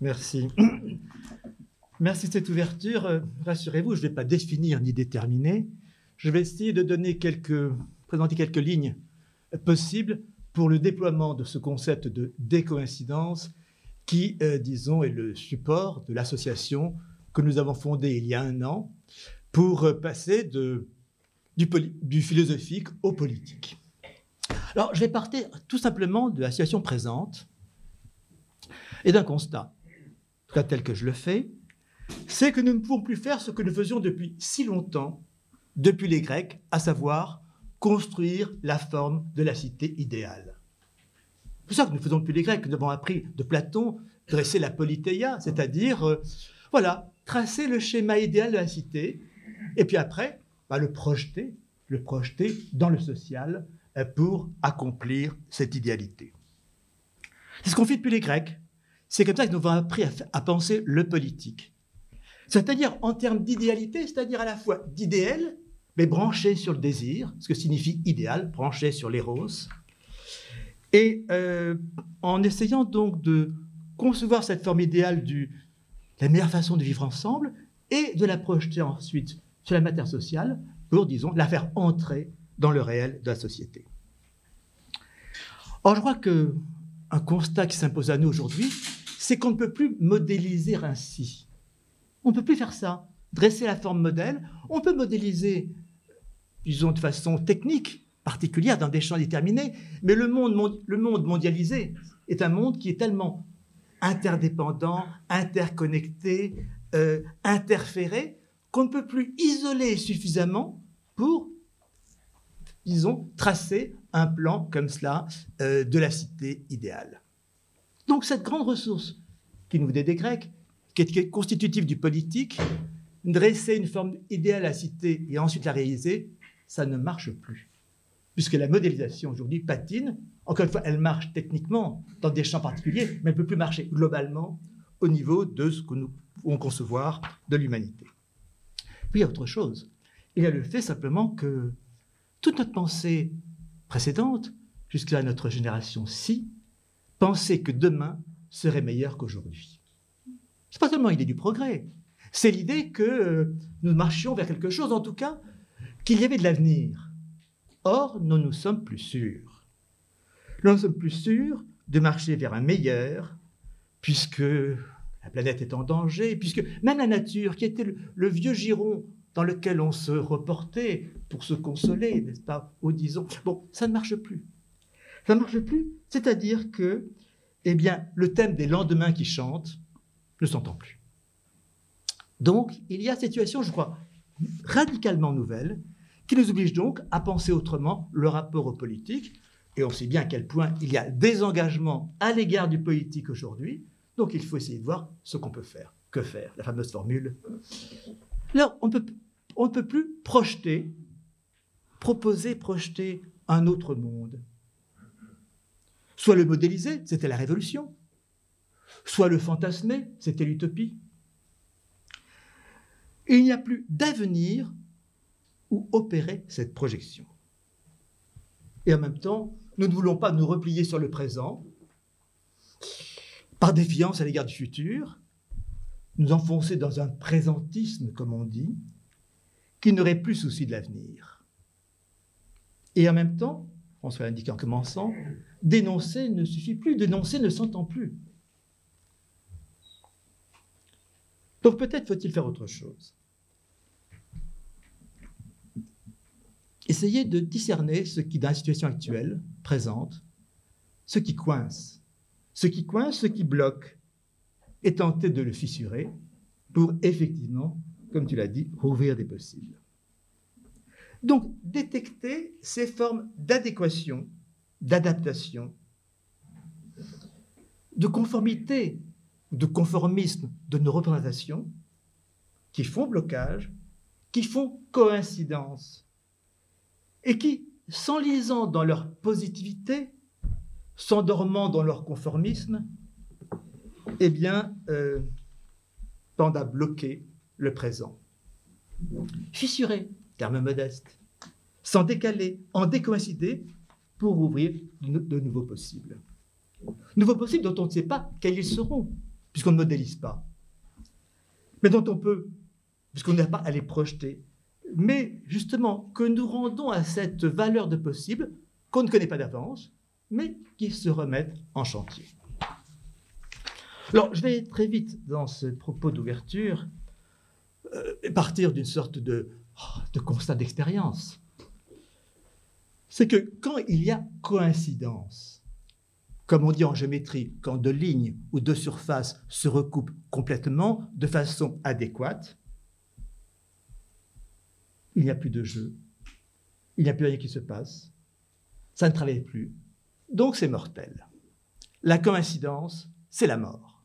Merci. Merci de cette ouverture. Euh, rassurez-vous, je ne vais pas définir ni déterminer. Je vais essayer de donner quelques, présenter quelques lignes possibles pour le déploiement de ce concept de décoïncidence qui, euh, disons, est le support de l'association que nous avons fondée il y a un an pour euh, passer du, du philosophique au politique. Alors, je vais partir tout simplement de la situation présente et d'un constat, tel que je le fais, c'est que nous ne pouvons plus faire ce que nous faisions depuis si longtemps, depuis les Grecs, à savoir construire la forme de la cité idéale. C'est ça que nous faisons depuis les Grecs, nous avons appris de Platon dresser la politeia, c'est-à-dire, euh, voilà, tracer le schéma idéal de la cité, et puis après, bah, le projeter, le projeter dans le social euh, pour accomplir cette idéalité. C'est ce qu'on fait depuis les Grecs. C'est comme ça que nous avons appris à penser le politique. C'est-à-dire en termes d'idéalité, c'est-à-dire à la fois d'idéal, mais branché sur le désir, ce que signifie idéal, branché sur l'éros, et euh, en essayant donc de concevoir cette forme idéale de la meilleure façon de vivre ensemble et de la projeter ensuite sur la matière sociale pour, disons, la faire entrer dans le réel de la société. Or, je crois que un constat qui s'impose à nous aujourd'hui, c'est qu'on ne peut plus modéliser ainsi. On ne peut plus faire ça. Dresser la forme modèle, on peut modéliser, disons, de façon technique, particulière, dans des champs déterminés, mais le monde, mondialisé est un monde qui est tellement interdépendant, interconnecté, euh, interféré, qu'on ne peut plus isoler suffisamment pour, disons, tracer un plan comme cela euh, de la cité idéale. Donc cette grande ressource qui nous venait des Grecs, qui est constitutive du politique, dresser une forme idéale à cité et ensuite la réaliser, ça ne marche plus. Puisque la modélisation aujourd'hui patine, encore une fois, elle marche techniquement dans des champs particuliers, mais elle ne peut plus marcher globalement au niveau de ce que nous pouvons concevoir de l'humanité. Puis il y a autre chose. Il y a le fait simplement que toute notre pensée précédente, jusqu'à notre génération-ci, pensait que demain serait meilleur qu'aujourd'hui. C'est pas seulement l'idée du progrès, c'est l'idée que euh, nous marchions vers quelque chose, en tout cas, qu'il y avait de l'avenir. Or, nous nous sommes plus sûrs. Nous sommes plus sûrs de marcher vers un meilleur, puisque la planète est en danger, puisque même la nature, qui était le vieux giron dans lequel on se reportait pour se consoler, n'est-ce pas, au disons. Bon, ça ne marche plus. Ça ne marche plus, c'est-à-dire que, eh bien, le thème des lendemains qui chantent ne s'entend plus. Donc, il y a cette situation, je crois, radicalement nouvelle, qui nous oblige donc à penser autrement le rapport au politique. Et on sait bien à quel point il y a des engagements à l'égard du politique aujourd'hui. Donc, il faut essayer de voir ce qu'on peut faire. Que faire? La fameuse formule alors, on, ne peut plus projeter, proposer, projeter un autre monde. Soit le modéliser, c'était la révolution. Soit le fantasmer, c'était l'utopie. il n'y a plus d'avenir où opérer cette projection. Et en même temps, nous ne voulons pas nous replier sur le présent par défiance à l'égard du futur, nous enfoncer dans un présentisme, comme on dit, qui n'aurait plus souci de l'avenir. Et en même temps, François l'a indiqué en commençant, dénoncer ne suffit plus, dénoncer ne s'entend plus. Donc peut-être faut-il faire autre chose. Essayez de discerner ce qui, dans la situation actuelle, présente, ce qui coince, ce qui coince, ce qui bloque, et tenter de le fissurer pour effectivement, comme tu l'as dit, rouvrir des possibles. Donc, détecter ces formes d'adéquation, d'adaptation, de conformité, de conformisme de nos représentations qui font blocage, qui font coïncidence et qui, s'enlisant dans leur positivité, s'endormant dans leur conformisme, eh bien, euh, tendent à bloquer le présent. Fissurer, terme modeste, sans décaler, en décoïncider pour ouvrir de nouveaux possibles. Nouveaux possibles dont on ne sait pas quels ils seront. puisqu'on ne modélise pas, mais dont on peut, puisqu'on n'a pas à les projeter, mais justement que nous rendons à cette valeur de possible qu'on ne connaît pas d'avance, mais qui se remettent en chantier. Alors, je vais très vite dans ce propos d'ouverture euh, partir d'une sorte de, oh, de constat d'expérience. C'est que quand il y a coïncidence, comme on dit en géométrie, quand deux lignes ou deux surfaces se recoupent complètement de façon adéquate, il n'y a plus de jeu, il n'y a plus rien qui se passe, ça ne travaille plus, donc c'est mortel. La coïncidence, c'est la mort.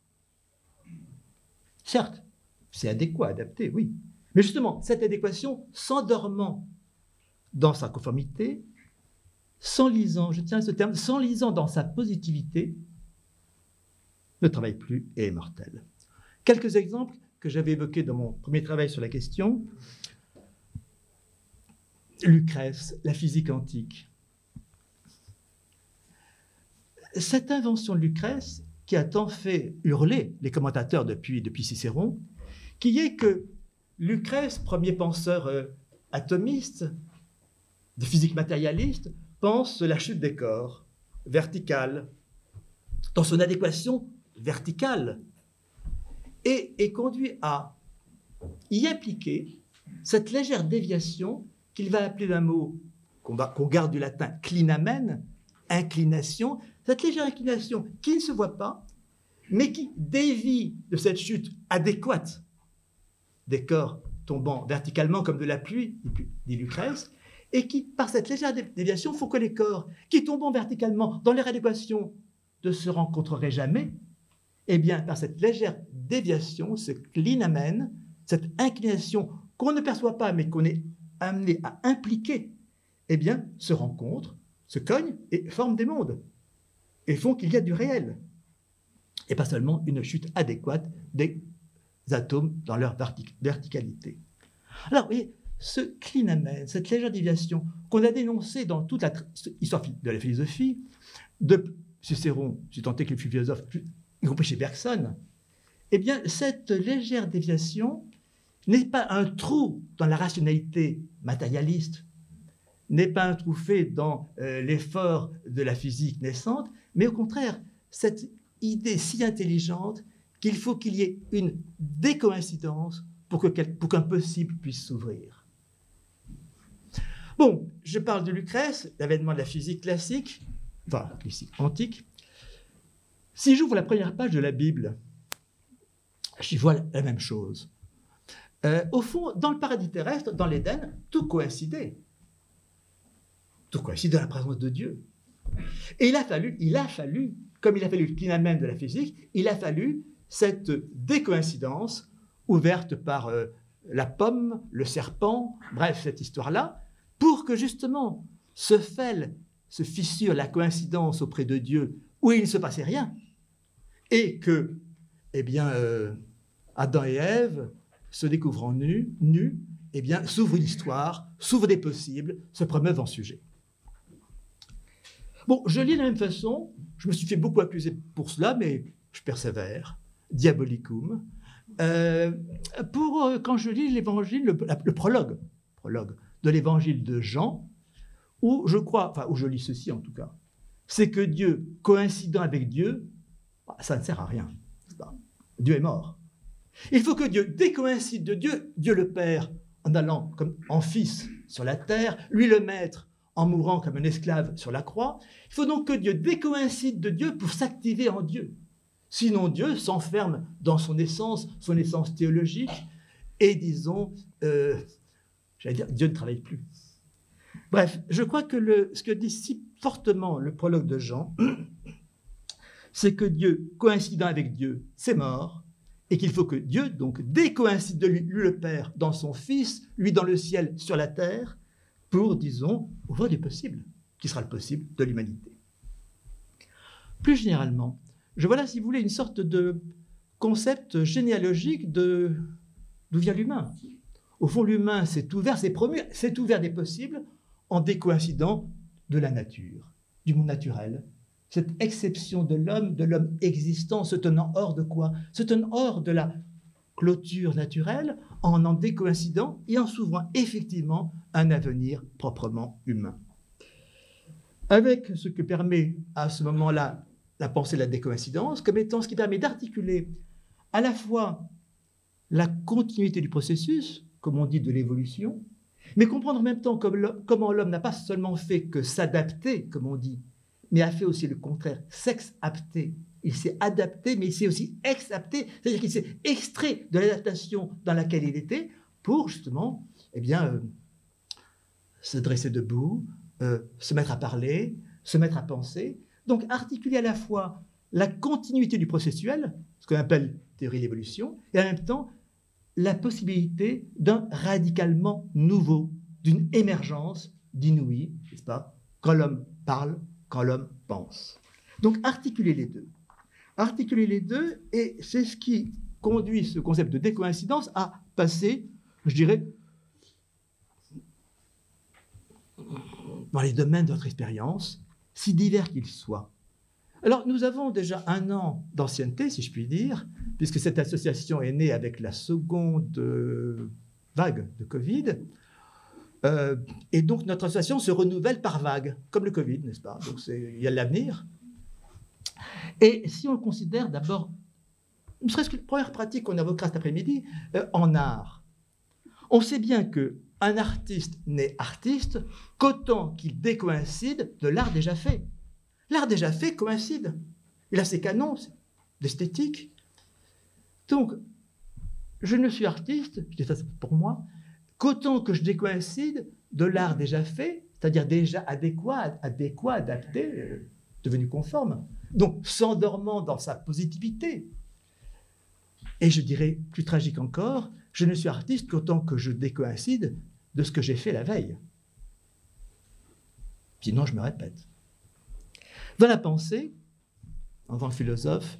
Certes, c'est adéquat, adapté, oui. Mais justement, cette adéquation, s'endormant dans sa conformité, s'enlisant, je tiens à ce terme, s'enlisant dans sa positivité, ne travaille plus et est mortel. Quelques exemples que j'avais évoqués dans mon premier travail sur la question. Lucrèce, la physique antique. Cette invention de Lucrèce, qui a tant fait hurler les commentateurs depuis, depuis Cicéron, qui est que Lucrèce, premier penseur euh, atomiste, de physique matérialiste, pense la chute des corps, verticale, dans son adéquation verticale, et est conduit à y appliquer cette légère déviation qu'il va appeler d'un mot qu'on garde du latin clinamen, inclination, cette légère inclination qui ne se voit pas, mais qui dévie de cette chute adéquate des corps tombant verticalement comme de la pluie, dit Lucrèce, et qui, par cette légère déviation, font que les corps qui tombant verticalement dans leur adéquation ne se rencontreraient jamais, eh bien, par cette légère déviation, ce clinamen, cette inclination qu'on ne perçoit pas mais qu'on est amené à impliquer, eh bien, se rencontrent, se cognent et forment des mondes, et font qu'il y a du réel, et pas seulement une chute adéquate des atomes dans leur verticalité. Alors, vous voyez, ce clinamen, cette légère déviation qu'on a dénoncée dans toute l'histoire de la philosophie, de Cicéron, j'ai tenté qu'il fut philosophe, y compris chez Bergson, eh bien, cette légère déviation n'est pas un trou dans la rationalité matérialiste, n'est pas un trou fait dans euh, l'effort de la physique naissante, mais au contraire, cette idée si intelligente qu'il faut qu'il y ait une décoïncidence pour qu'un possible puisse s'ouvrir. Bon, je parle de Lucrèce, l'avènement de la physique classique, enfin, classique antique. Si j'ouvre la première page de la Bible, j'y vois la même chose. Euh, au fond, dans le paradis terrestre, dans l'Éden, tout coïncidait. Tout coïncidait dans la présence de Dieu. Et il a fallu, il a fallu, comme il a fallu le même de la physique, il a fallu cette décoïncidence ouverte par euh, la pomme, le serpent, bref, cette histoire-là, que justement se fêle, se fissure la coïncidence auprès de Dieu où il ne se passait rien, et que, eh bien, euh, Adam et Ève, se découvrant nus, nus, eh bien, s'ouvre l'histoire, s'ouvre des possibles, se promeuvent en sujet. Bon, je lis de la même façon, je me suis fait beaucoup accuser pour cela, mais je persévère. Diabolicum. Euh, pour euh, quand je lis l'évangile, le, prologue, prologue de l'évangile de Jean, où je crois, enfin où je lis ceci en tout cas, c'est que Dieu, coïncidant avec Dieu, bah, ça ne sert à rien. Dieu est mort. Il faut que Dieu décoïncide de Dieu, Dieu le Père, en allant comme en fils sur la terre, lui le maître en mourant comme un esclave sur la croix. Il faut donc que Dieu décoïncide de Dieu pour s'activer en Dieu. Sinon, Dieu s'enferme dans son essence, son essence théologique, et disons, euh, j'allais dire, Dieu ne travaille plus. Bref, je crois que ce que dit si fortement le prologue de Jean, c'est que Dieu, coïncidant avec Dieu, c'est mort, et qu'il faut que Dieu, donc, décoïncide de lui, lui le Père, dans son Fils, lui dans le ciel, sur la terre, pour, disons, ouvrir du possible, qui sera le possible de l'humanité. Plus généralement, je vois là, si vous voulez, une sorte de concept généalogique de d'où vient l'humain. Au fond, l'humain s'est ouvert, s'est promu, s'est ouvert des possibles en décoïncidant de la nature, du monde naturel, cette exception de l'homme, de l'homme existant, se tenant hors de quoi? Se tenant hors de la clôture naturelle, en en décoïncidant et en s'ouvrant effectivement un avenir proprement humain. Avec ce que permet à ce moment-là la pensée de la décoïncidence, comme étant ce qui permet d'articuler à la fois la continuité du processus, comme on dit de l'évolution, mais comprendre en même temps comment l'homme n'a pas seulement fait que s'adapter, comme on dit, mais a fait aussi le contraire, s'exapter. Il s'est adapté, mais il s'est aussi exapté, c'est-à-dire qu'il s'est extrait de l'adaptation dans laquelle il était pour justement, eh bien, euh, se dresser debout, euh, se mettre à parler, se mettre à penser. Donc articuler à la fois la continuité du processuel, ce qu'on appelle théorie de l'évolution, et en même temps la possibilité d'un radicalement nouveau, d'une émergence d'inouï, n'est-ce pas, quand l'homme parle, quand l'homme pense. Donc articuler les deux. Articuler les deux, et c'est ce qui conduit ce concept de décoïncidence à passer, je dirais, dans les domaines de notre expérience, si divers qu'ils soient. Alors, nous avons déjà un an d'ancienneté, si je puis dire, puisque cette association est née avec la seconde euh, vague de Covid. Euh, et donc, notre association se renouvelle par vague, comme le Covid, n'est-ce pas? Donc, il y a l'avenir. Et si on considère d'abord, ne serait-ce que la première pratique qu'on évoquera cet après-midi, euh, en art, on sait bien que un artiste n'est artiste qu'autant qu'il décoïncide de l'art déjà fait. L'art déjà fait coïncide. Il a ses canons d'esthétique. Donc, je ne suis artiste, je dis ça pour moi, qu'autant que je décoïncide de l'art déjà fait, c'est-à-dire déjà adéquat, adéquat, adapté, euh, devenu conforme. Donc, s'endormant dans sa positivité. Et je dirais, plus tragique encore, je ne suis artiste qu'autant que je décoïncide de ce que j'ai fait la veille. Sinon, je me répète. Dans la pensée, en tant que philosophe,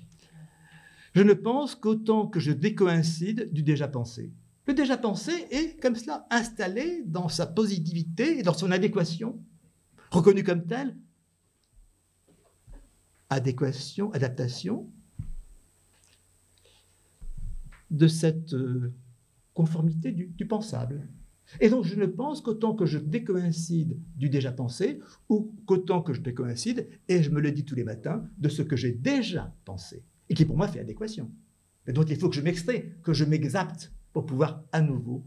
je ne pense qu'autant que je décoïncide du déjà pensé. Le déjà pensé est, comme cela, installé dans sa positivité et dans son adéquation, reconnu comme tel. Adéquation, adaptation de cette euh, conformité du, du pensable. Et donc, je ne pense qu'autant que je décoïncide du déjà pensé, ou qu'autant que je décoïncide, et je me le dis tous les matins, de ce que j'ai déjà pensé, et qui pour moi fait adéquation. Et donc, il faut que je m'extrais, que je m'exapte pour pouvoir à nouveau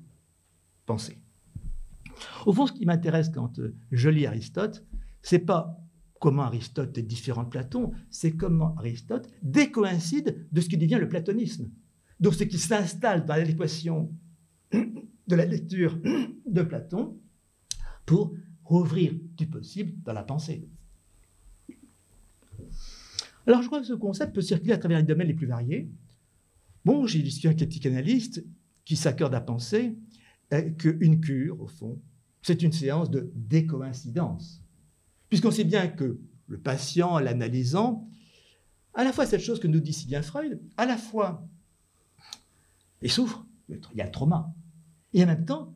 penser. Au fond, ce qui m'intéresse quand euh, je lis Aristote, c'est pas comment Aristote est différent de Platon, c'est comment Aristote décoïncide de ce qui devient le platonisme. Donc, ce qui s'installe dans l'adéquation de la lecture de Platon pour rouvrir du possible dans la pensée. Alors je crois que ce concept peut circuler à travers les domaines les plus variés. Bon, j'ai discuté avec les psychanalystes qui s'accordent à penser euh, qu'une cure, au fond, c'est une séance de décoïncidence. Puisqu'on sait bien que le patient, l'analysant, à la fois cette chose que nous dit si bien Freud, à la fois il souffre, il y a le trauma, et en même temps,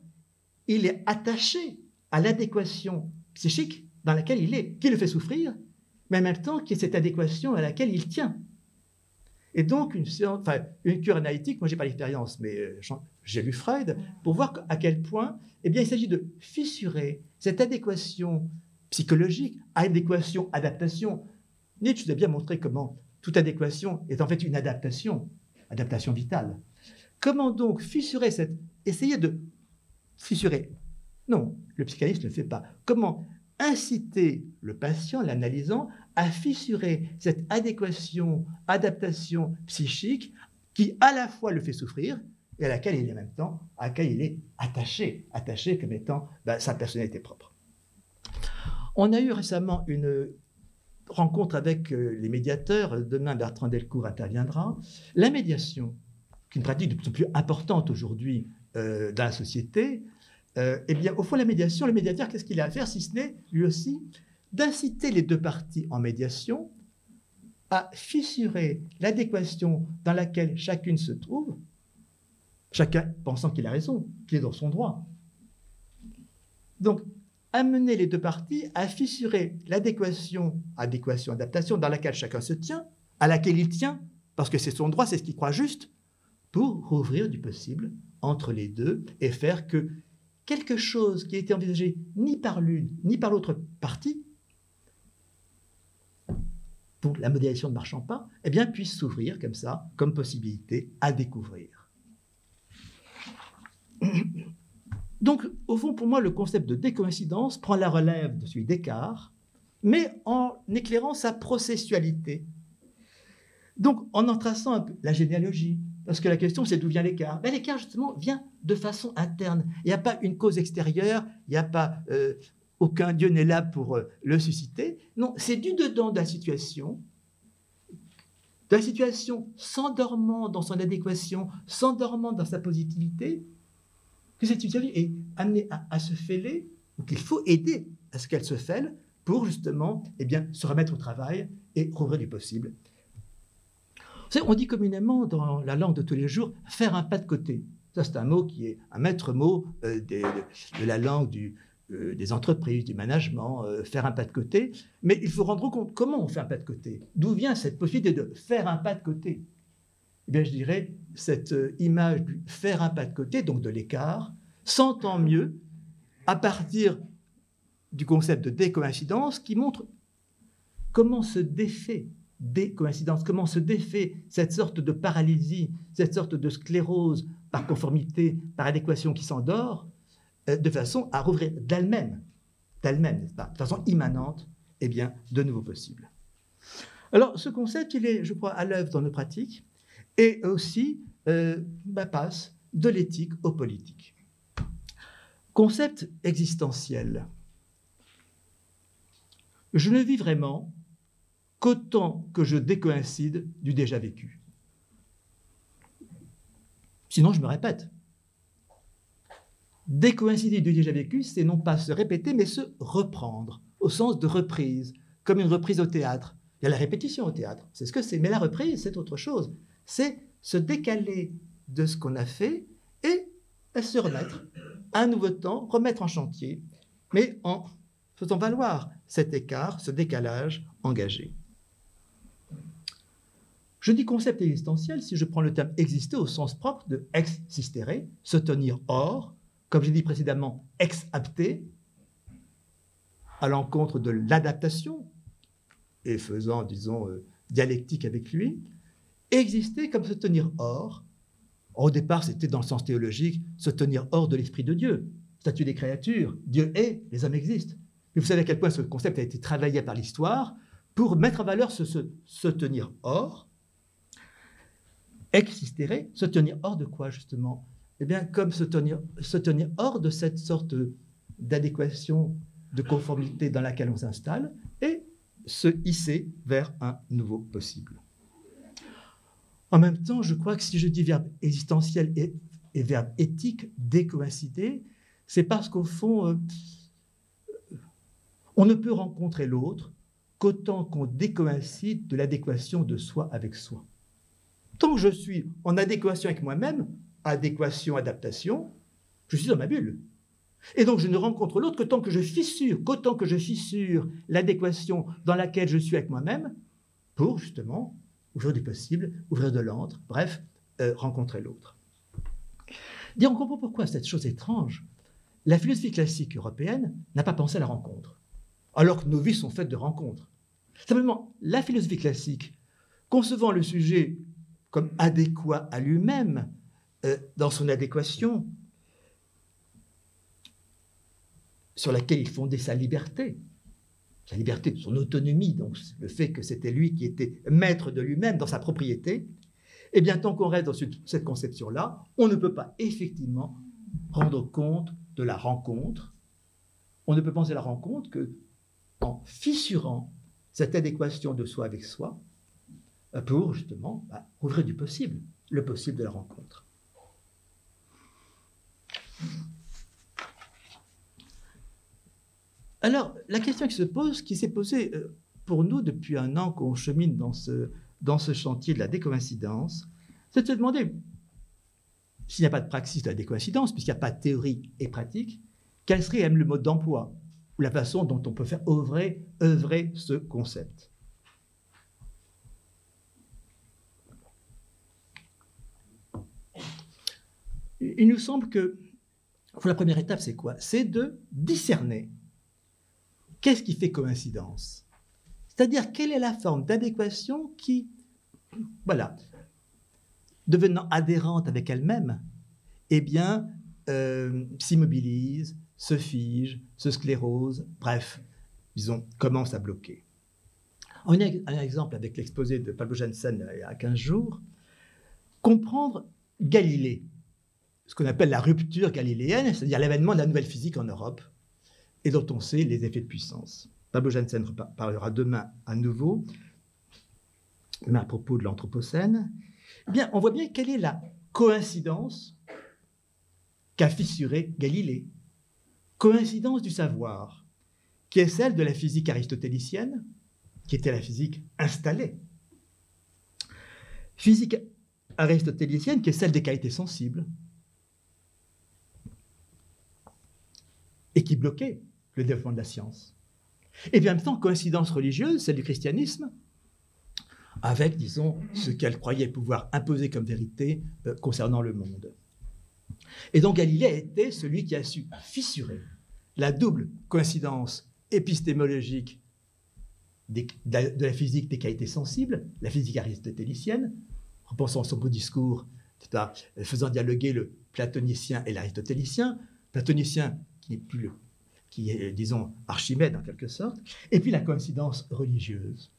il est attaché à l'adéquation psychique dans laquelle il est, qui le fait souffrir, mais en même temps qui est cette adéquation à laquelle il tient. Et donc, une, cure analytique, moi, je n'ai pas l'expérience, mais euh, j'ai lu Freud, pour voir à quel point eh bien, il s'agit de fissurer cette adéquation psychologique, adéquation, adaptation. Nietzsche a bien montré comment toute adéquation est en fait une adaptation, adaptation vitale. Comment donc fissurer cette essayer de fissurer. Non, le psychanalyste ne fait pas. Comment inciter le patient, l'analysant, à fissurer cette adéquation, adaptation psychique qui à la fois le fait souffrir et à laquelle il est en même temps, à laquelle il est attaché, attaché comme étant ben, sa personnalité propre. On a eu récemment une rencontre avec euh, les médiateurs, demain Bertrand Delcourt interviendra. La médiation, qui est une pratique de plus en plus importante aujourd'hui euh, dans la société, euh, eh bien, au fond, la médiation, le médiateur, qu'est-ce qu'il a à faire si ce n'est, lui aussi, d'inciter les deux parties en médiation à fissurer l'adéquation dans laquelle chacune se trouve, chacun pensant qu'il a raison, qu'il est dans son droit. Donc, amener les deux parties à fissurer l'adéquation, adéquation, adaptation dans laquelle chacun se tient, à laquelle il tient, parce que c'est son droit, c'est ce qu'il croit juste, pour rouvrir du possible entre les deux et faire que quelque chose qui a été envisagé ni par l'une ni par l'autre partie, pour la modélisation de marchand pas, eh bien, puisse s'ouvrir comme ça, comme possibilité à découvrir. Donc, au fond, pour moi, le concept de décoïncidence prend la relève de celui d'écart, mais en éclairant sa processualité. Donc, en en traçant un peu la généalogie, parce que la question, c'est d'où vient l'écart ben, L'écart, justement, vient de façon interne. Il n'y a pas une cause extérieure, il n'y a pas euh, aucun Dieu n'est là pour euh, le susciter. Non, c'est du dedans de la situation, de la situation s'endormant dans son adéquation, s'endormant dans sa positivité, que cette situation est amenée à, se fêler, ou qu'il faut aider à ce qu'elle se fêle pour justement eh bien, se remettre au travail et rouvrir du possible. On dit communément dans la langue de tous les jours faire un pas de côté. Ça, c'est un mot qui est un maître mot euh, de, la langue euh, des entreprises, du management, euh, faire un pas de côté. Mais il faut rendre compte comment on fait un pas de côté. D'où vient cette possibilité de faire un pas de côté? Eh je dirais, cette image du faire un pas de côté, donc de l'écart, s'entend mieux à partir du concept de décoïncidence qui montre comment se défait décoïncidence, comment se défait cette sorte de paralysie, cette sorte de sclérose par conformité, par adéquation qui s'endort, euh, de façon à rouvrir d'elle-même, d'elle-même, n'est-ce pas, de façon immanente, eh bien, de nouveau possible. Alors, ce concept, il est, je crois, à l'œuvre dans nos pratiques, et aussi euh, bah, passe de l'éthique au politique. Concept existentiel. Je ne vis vraiment qu'autant que je décoïncide du déjà vécu. Sinon, je me répète. Décoïncider du déjà vécu, c'est non pas se répéter, mais se reprendre, au sens de reprise, comme une reprise au théâtre. Il y a la répétition au théâtre, c'est ce que c'est, mais la reprise, c'est autre chose c'est se décaler de ce qu'on a fait et se remettre à un nouveau temps, remettre en chantier, mais en faisant valoir cet écart, ce décalage engagé. Je dis concept existentiel si je prends le terme exister au sens propre de ex sistere, se tenir hors, comme j'ai dit précédemment, ex apté, à l'encontre de l'adaptation, et faisant, disons, euh, dialectique avec lui, exister comme se tenir hors. Au départ, c'était dans le sens théologique, se tenir hors de l'esprit de Dieu. Statut des créatures, Dieu est, les hommes existent. Mais vous savez à quel point ce concept a été travaillé par l'histoire pour mettre en valeur ce se, tenir hors. Exister, se tenir hors de quoi justement? Eh bien, comme se tenir, se tenir hors de cette sorte d'adéquation, de conformité dans laquelle on s'installe et se hisser vers un nouveau possible. En même temps, je crois que si je dis verbe existentiel et, verbe éthique décoïncider, c'est parce qu'au fond, euh, on ne peut rencontrer l'autre qu'autant qu'on décoïncide de l'adéquation de soi avec soi. Tant que je suis en adéquation avec moi-même, adéquation, adaptation, je suis dans ma bulle. Et donc je ne rencontre l'autre que tant que je fissure, qu'autant que je fissure l'adéquation dans laquelle je suis avec moi-même, pour justement ouvrir du possible, ouvrir de l'antre, bref, euh, rencontrer l'autre. On comprend pourquoi cette chose étrange. La philosophie classique européenne n'a pas pensé à la rencontre, alors que nos vies sont faites de rencontres. Simplement, la philosophie classique, concevant le sujet comme adéquat à lui-même, euh, dans son adéquation, sur laquelle il fondait sa liberté, sa liberté, son autonomie, donc le fait que c'était lui qui était maître de lui-même dans sa propriété, eh bien, tant qu'on reste dans cette conception-là, on ne peut pas effectivement rendre compte de la rencontre. On ne peut penser à la rencontre que en fissurant cette adéquation de soi avec soi pour justement bah, ouvrir du possible, le possible de la rencontre. Alors, la question qui se pose, qui s'est posée euh, pour nous depuis un an qu'on chemine dans ce, chantier de la décoïncidence, c'est de se demander, s'il n'y a pas de praxis de la décoïncidence, puisqu'il n'y a pas de théorie et pratique, quel serait même le mode d'emploi ou la façon dont on peut faire œuvrer ce concept. Il nous semble que la première étape, c'est quoi? C'est de discerner qu'est-ce qui fait coïncidence. C'est-à-dire quelle est la forme d'adéquation qui, voilà, devenant adhérente avec elle-même, eh bien, euh, s'immobilise, se fige, se sclérose, bref, disons, commence à bloquer. On a un exemple avec l'exposé de Pablo Janssen il y a 15 jours. Comprendre Galilée, ce qu'on appelle la rupture galiléenne, c'est-à-dire l'événement de la nouvelle physique en Europe, et dont on sait les effets de puissance. Pablo Janssen parlera demain à nouveau, mais à propos de l'Anthropocène. Eh bien, on voit bien quelle est la coïncidence qu'a fissuré Galilée. Coïncidence du savoir, qui est celle de la physique aristotélicienne, qui était la physique installée. Physique aristotélicienne qui est celle des qualités sensibles, et qui bloquait le développement de la science. Et bien en même temps, coïncidence religieuse, celle du christianisme, avec, disons, ce qu'elle croyait pouvoir imposer comme vérité euh, concernant le monde. Et donc Galilée était celui qui a su fissurer la double coïncidence épistémologique de la physique des qualités sensibles, la physique aristotélicienne, repensant son beau discours, faisant dialoguer le platonicien et l'aristotélicien, platonicien qui est plus qui est, disons, Archimède en quelque sorte, et puis la coïncidence religieuse.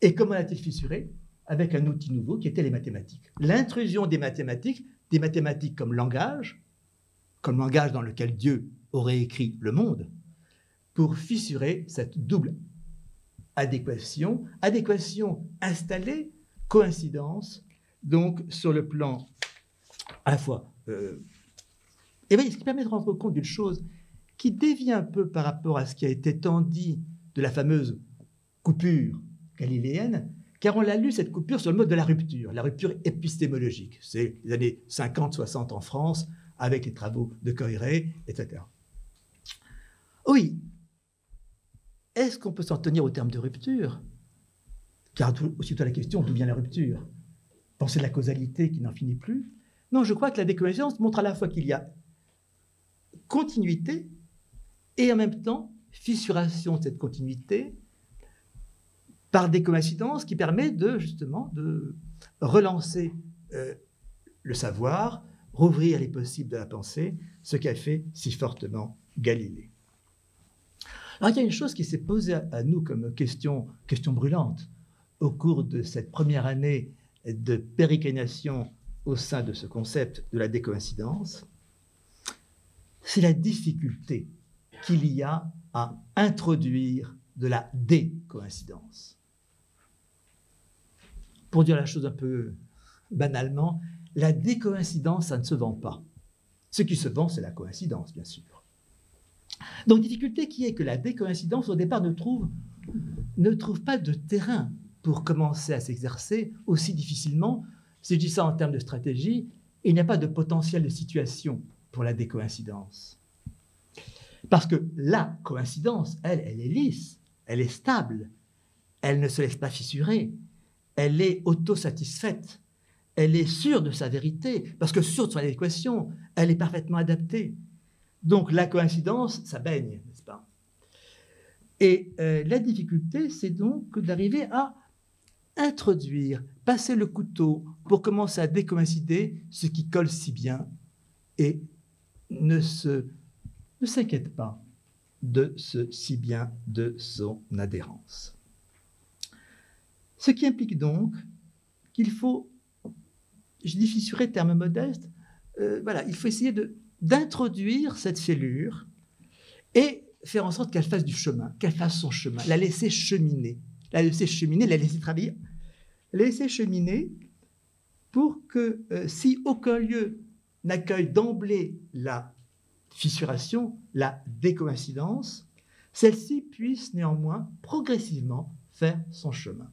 Et comment a-t-il fissuré? Avec un outil nouveau qui était les mathématiques. L'intrusion des mathématiques, des mathématiques comme langage, comme langage dans lequel Dieu aurait écrit le monde, pour fissurer cette double adéquation, adéquation installée, coïncidence, donc sur le plan à la fois euh, et bien, ce qui permet de rendre compte d'une chose qui dévie un peu par rapport à ce qui a été tant dit de la fameuse coupure galiléenne, car on l'a lu, cette coupure, sur le mode de la rupture, la rupture épistémologique. C'est les années 50-60 en France, avec les travaux de Coiré, etc. Oui, est-ce qu'on peut s'en tenir au terme de rupture? Car aussitôt la question, d'où vient la rupture? Penser de la causalité qui n'en finit plus? Non, je crois que la déconvergence montre à la fois qu'il y a continuité et en même temps fissuration de cette continuité par des coïncidences qui permettent de justement de relancer euh, le savoir, rouvrir les possibles de la pensée, ce qu'a fait si fortement Galilée. Alors il y a une chose qui s'est posée à, nous comme question, question brûlante au cours de cette première année de périclination au sein de ce concept de la décoïncidence, c'est la difficulté qu'il y a à introduire de la décoïncidence. Pour dire la chose un peu banalement, la décoïncidence, ça ne se vend pas. Ce qui se vend, c'est la coïncidence, bien sûr. Donc, difficulté qui est que la décoïncidence, au départ, ne trouve, pas de terrain pour commencer à s'exercer aussi difficilement. Si je dis ça en termes de stratégie, il n'y a pas de potentiel de situation pour la décoïncidence. Parce que la coïncidence, elle, elle est lisse, elle est stable, elle ne se laisse pas fissurer, elle est autosatisfaite, elle est sûre de sa vérité, parce que sûre de son adéquation, elle est parfaitement adaptée. Donc la coïncidence, ça baigne, n'est-ce pas? Et euh, la difficulté, c'est donc d'arriver à introduire, passer le couteau pour commencer à décoïncider ce qui colle si bien et ne se ne s'inquiète pas de ce si bien de son adhérence. Ce qui implique donc qu'il faut, je dis fissurer terme modeste, euh, voilà, il faut essayer d'introduire cette fêlure et faire en sorte qu'elle fasse du chemin, qu'elle fasse son chemin, la laisser cheminer, la laisser cheminer, la laisser travailler, la laisser cheminer pour que euh, si aucun lieu n'accueille d'emblée la fissuration, la décoïncidence, celle-ci puisse néanmoins progressivement faire son chemin.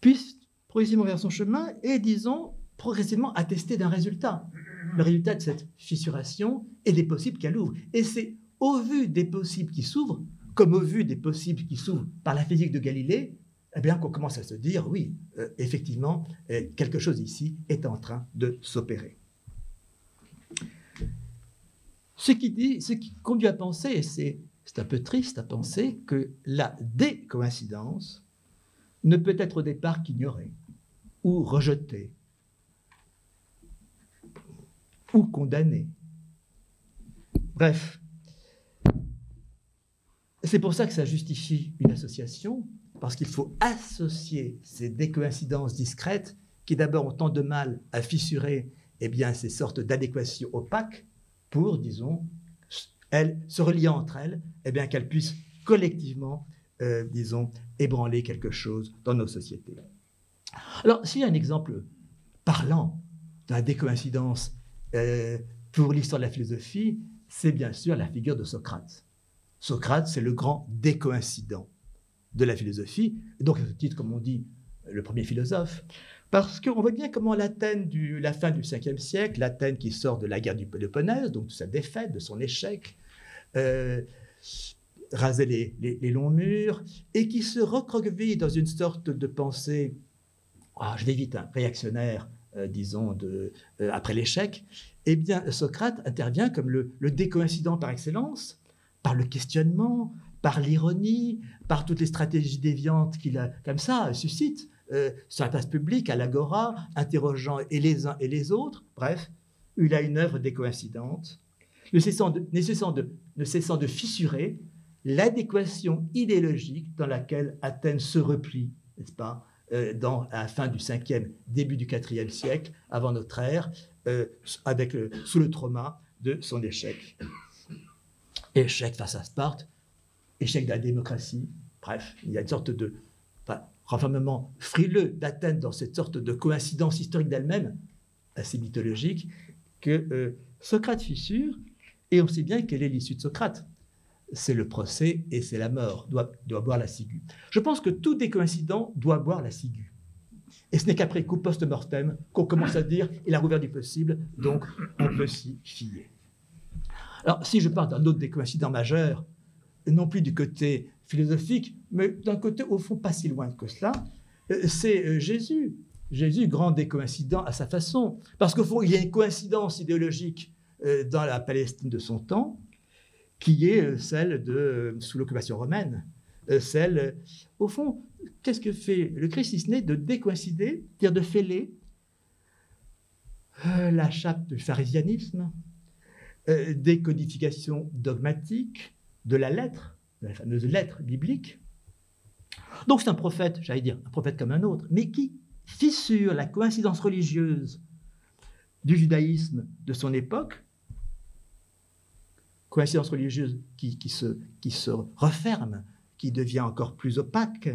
puisse progressivement faire son chemin et, disons, progressivement attester d'un résultat. le résultat de cette fissuration et des possibles qu'elle ouvre. Et c'est au vu des possibles qui s'ouvrent, comme au vu des possibles qui s'ouvrent par la physique de Galilée, eh bien qu'on commence à se dire, oui, euh, effectivement, euh, quelque chose ici est en train de s'opérer. Ce qui, ce qui conduit à penser, et c'est un peu triste à penser, que la décoïncidence ne peut être au départ qu'ignorée ou rejetée ou condamnée. Bref, c'est pour ça que ça justifie une association, parce qu'il faut associer ces décoïncidences discrètes qui d'abord ont tant de mal à fissurer eh bien, ces sortes d'adéquations opaques pour, disons, elles, se relier entre elles, eh bien, qu'elles puissent collectivement, euh, disons, ébranler quelque chose dans nos sociétés. Alors, s'il y a un exemple parlant de la décoïncidence euh, pour l'histoire de la philosophie, c'est bien sûr la figure de Socrate. Socrate, c'est le grand décoïncident de la philosophie, donc à ce titre, comme on dit, le premier philosophe, parce qu'on voit bien comment l'Athènes de la fin du 5e siècle, l'Athènes qui sort de la guerre du Péloponnèse, donc de sa défaite, de son échec, euh, les, longs murs, et qui se recroqueville dans une sorte de pensée, ah, je vais vite, hein, réactionnaire, euh, disons, euh, après l'échec, eh bien, Socrate intervient comme le, le décoïncident par excellence, par le questionnement, par l'ironie, par toutes les stratégies déviantes qu'il a, comme ça, suscite euh, sur la place publique, à l'agora, interrogeant et les uns et les autres. Bref, il a une œuvre décoïncidente, ne cessant de, ne cessant de, fissurer l'adéquation idéologique dans laquelle Athènes se replie, n'est-ce pas, euh, dans, à la fin du 5e, début du 4e siècle, avant notre ère, euh, avec sous le trauma de son échec. Échec face à Sparte, échec de la démocratie. Bref, il y a une sorte de renfermement frileux d'Athènes dans cette sorte de coïncidence historique d'elle-même, assez mythologique, que euh, Socrate fissure, et on sait bien quelle est l'issue de Socrate. C'est le procès et c'est la mort, doit, doit boire la ciguë. Je pense que tout décoïncident doit boire la ciguë. Et ce n'est qu'après coup post-mortem qu'on commence à dire il a rouvert du possible, donc on peut s'y fier. Alors, si je parle d'un autre décoïncident majeur, non plus du côté philosophique, mais d'un côté, au fond, pas si loin que cela, euh, c'est euh, Jésus. Jésus, grand décoïncident à sa façon. Parce qu'au fond, il y a une coïncidence idéologique euh, dans la Palestine de son temps, qui est celle de, sous l'occupation romaine, celle, au fond, qu'est-ce que fait le Christ, si ce n'est de décoïncider, c'est-à-dire de fêler la chape du pharisianisme, des codifications dogmatiques, de la lettre, de la fameuse lettre biblique. Donc c'est un prophète, j'allais dire, un prophète comme un autre, mais qui fissure la coïncidence religieuse du judaïsme de son époque, coïncidence religieuse qui, se, referme, qui devient encore plus opaque,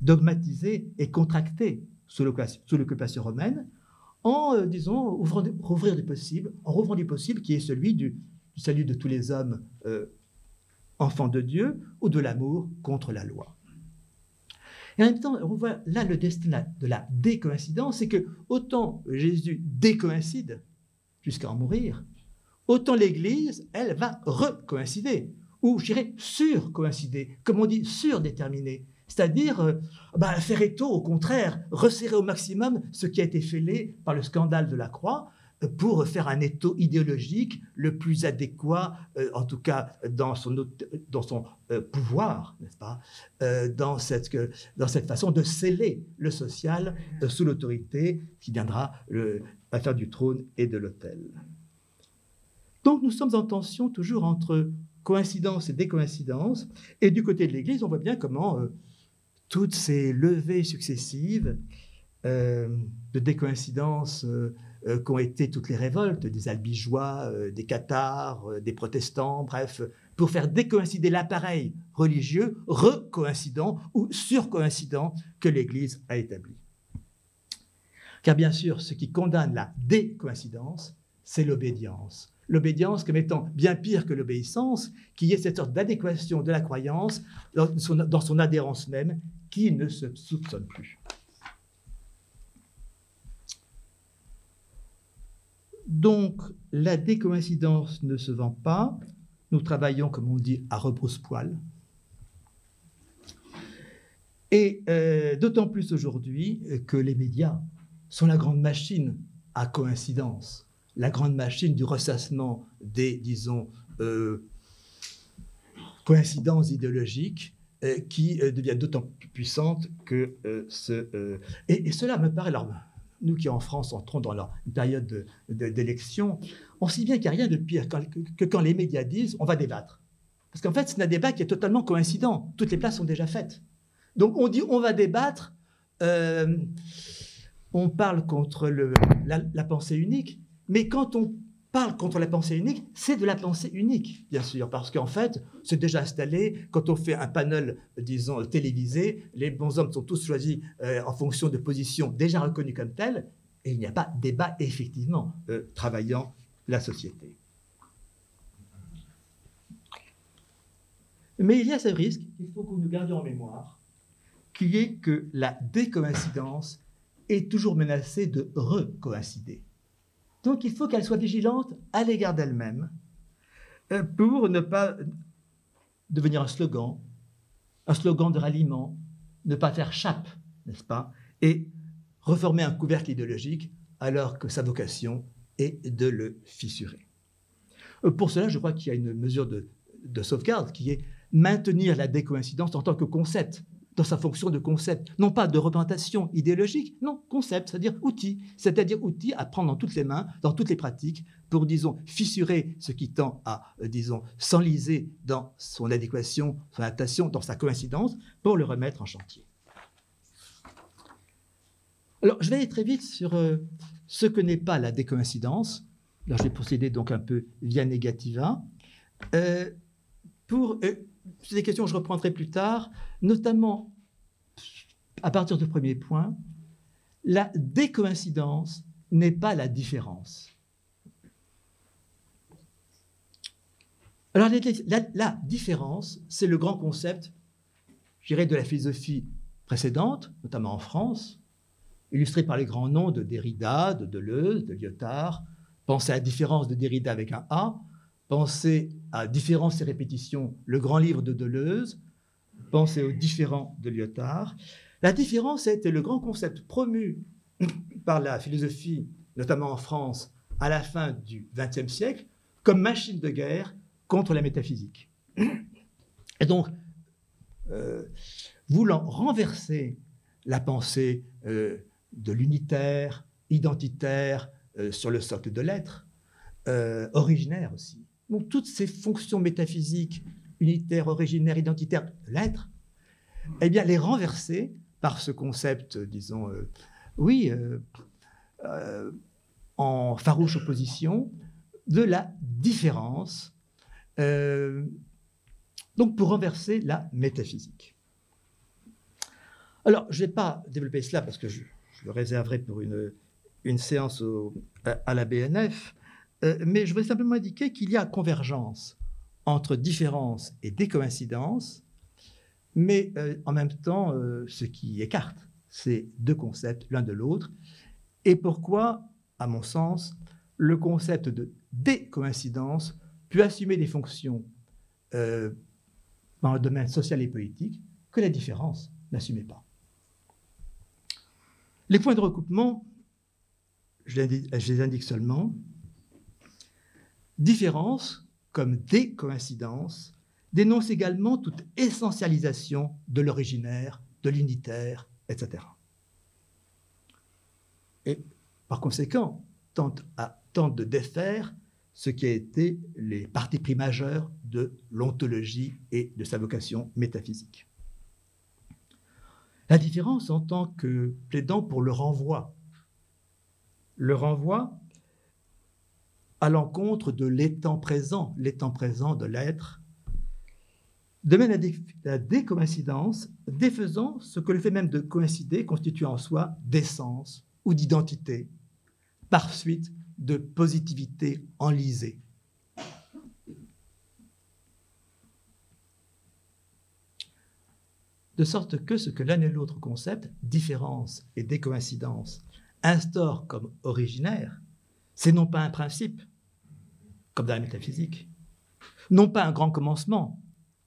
dogmatisée et contractée sous l'occupation romaine, en, euh, disons, ouvrant, rouvrir du possible, en rouvrant du possible qui est celui du, salut de tous les hommes euh, enfant de Dieu ou de l'amour contre la loi. Et en même temps, on voit là le destin de la décoïncidence, c'est que autant Jésus décoïncide jusqu'à en mourir, autant l'Église, elle, va recoïncider, ou je dirais surcoïncider, comme on dit surdéterminer, c'est-à-dire euh, bah, faire étau, au contraire, resserrer au maximum ce qui a été fêlé par le scandale de la croix, pour faire un étau idéologique le plus adéquat, euh, en tout cas dans son, dans son euh, pouvoir, n'est-ce pas, euh, dans, cette, dans cette façon de sceller le social sous l'autorité qui viendra à faire du trône et de l'autel. Donc nous sommes en tension toujours entre coïncidence et décoïncidence, et du côté de l'Église, on voit bien comment toutes ces levées successives de décoïncidence euh, qu'ont été toutes les révoltes des albigeois, euh, des cathares, euh, des protestants, bref, pour faire décoïncider l'appareil religieux recoïncident ou surcoïncident que l'Église a établi. Car bien sûr, ce qui condamne la décoïncidence, c'est l'obédience. L'obédience comme étant bien pire que l'obéissance, qui est cette sorte d'adéquation de la croyance dans son, dans son adhérence même, qui ne se soupçonne plus. Donc, la décoïncidence ne se vend pas. Nous travaillons, comme on dit, à repousse-poil. Et euh, d'autant plus aujourd'hui que les médias sont la grande machine à coïncidence, la grande machine du ressassement des, disons, euh, coïncidences idéologiques euh, qui deviennent d'autant plus puissantes que ce... Et, et, cela me paraît, alors, nous qui en France entrons dans la période d'élection, on sait bien qu'il n'y a rien de pire que, quand les médias disent on va débattre. Parce qu'en fait, c'est un débat qui est totalement coïncident. Toutes les places sont déjà faites. Donc on dit on va débattre, euh, on parle contre le, la, pensée unique, mais quand on parle contre la pensée unique, c'est de la pensée unique, bien sûr, parce qu'en fait, c'est déjà installé. Quand on fait un panel, disons, télévisé, les bons hommes sont tous choisis euh, en fonction de positions déjà reconnues comme telles, et il n'y a pas débat effectivement euh, travaillant la société. Mais il y a ce risque qu'il faut que nous gardions en mémoire, qui est que la décoïncidence est toujours menacée de recoïncider. Donc il faut qu'elle soit vigilante à l'égard d'elle-même euh, pour ne pas devenir un slogan, un slogan de ralliement, ne pas faire chape, n'est-ce pas, et reformer un couvercle idéologique alors que sa vocation est de le fissurer. Euh, pour cela, je crois qu'il y a une mesure de, de sauvegarde qui est maintenir la décoïncidence en tant que concept dans sa fonction de concept, non pas de représentation idéologique, non, concept, c'est-à-dire outil, c'est-à-dire outil à prendre dans toutes les mains, dans toutes les pratiques, pour, disons, fissurer ce qui tend à, euh, disons, s'enliser dans son adéquation, son adaptation, dans sa coïncidence, pour le remettre en chantier. Alors, je vais aller très vite sur euh, ce que n'est pas la décoïncidence. Là, je vais procéder donc un peu via negativa. Euh, pour c'est des questions que je reprendrai plus tard, notamment à partir du premier point, la décoïncidence n'est pas la différence. Alors la, différence, c'est le grand concept, je de la philosophie précédente, notamment en France, illustré par les grands noms de Derrida, de Deleuze, de Lyotard. Pensez à la différence de Derrida avec un A, Pensez à Différence et répétitions, le grand livre de Deleuze. Pensez aux différents de Lyotard. La différence été le grand concept promu par la philosophie, notamment en France, à la fin du XXe siècle, comme machine de guerre contre la métaphysique. Et donc, euh, voulant renverser la pensée euh, de l'unitaire, identitaire, euh, sur le socle de l'être, originaire aussi, donc toutes ces fonctions métaphysiques, unitaires, originaires, identitaires de l'être, eh bien les renverser par ce concept, disons, euh, oui, euh, euh, en farouche opposition de la différence, donc pour renverser la métaphysique. Alors, je ne vais pas développer cela parce que je, le réserverai pour une, une séance à la BNF, euh, mais je voudrais simplement indiquer qu'il y a convergence entre différence et décoïncidence, mais euh, en même temps, euh, ce qui écarte ces deux concepts l'un de l'autre. Et pourquoi, à mon sens, le concept de décoïncidence peut assumer des fonctions dans le domaine social et politique que la différence n'assumait pas. Les points de recoupement, je les indique seulement. Différence, comme décoïncidence, dénonce également toute essentialisation de l'originaire, de l'unitaire, etc. Et par conséquent, tente, de défaire ce qui a été les parties pris majeurs de l'ontologie et de sa vocation métaphysique. La différence en tant que plaidant pour le renvoi. Le renvoi à l'encontre de l'étant présent, l'étant présent de l'être, de même la, décoïncidence, défaisant ce que le fait même de coïncider constitue en soi d'essence ou d'identité, par suite de positivité enlisée. De sorte que ce que l'un et l'autre concept, différence et décoïncidence, instaurent comme originaire, C'est non pas un principe, comme dans la métaphysique, non pas un grand commencement,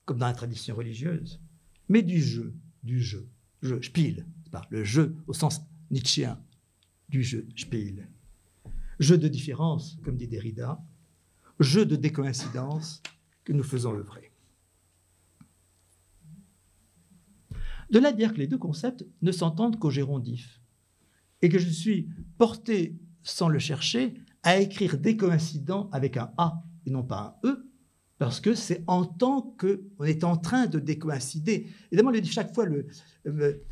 comme dans la tradition religieuse, mais du jeu, du jeu, jeu, spiel, le jeu au sens nietzschéen du jeu, spiel. Jeu de différence, comme dit Derrida, jeu de décoïncidence que nous faisons œuvrer. De là dire que les deux concepts ne s'entendent qu'au gérondif, et que je suis porté, sans le chercher, à écrire décoïncident avec un A et non pas un E, parce que c'est en tant qu'on est en train de décoïncider. Évidemment, chaque fois, le,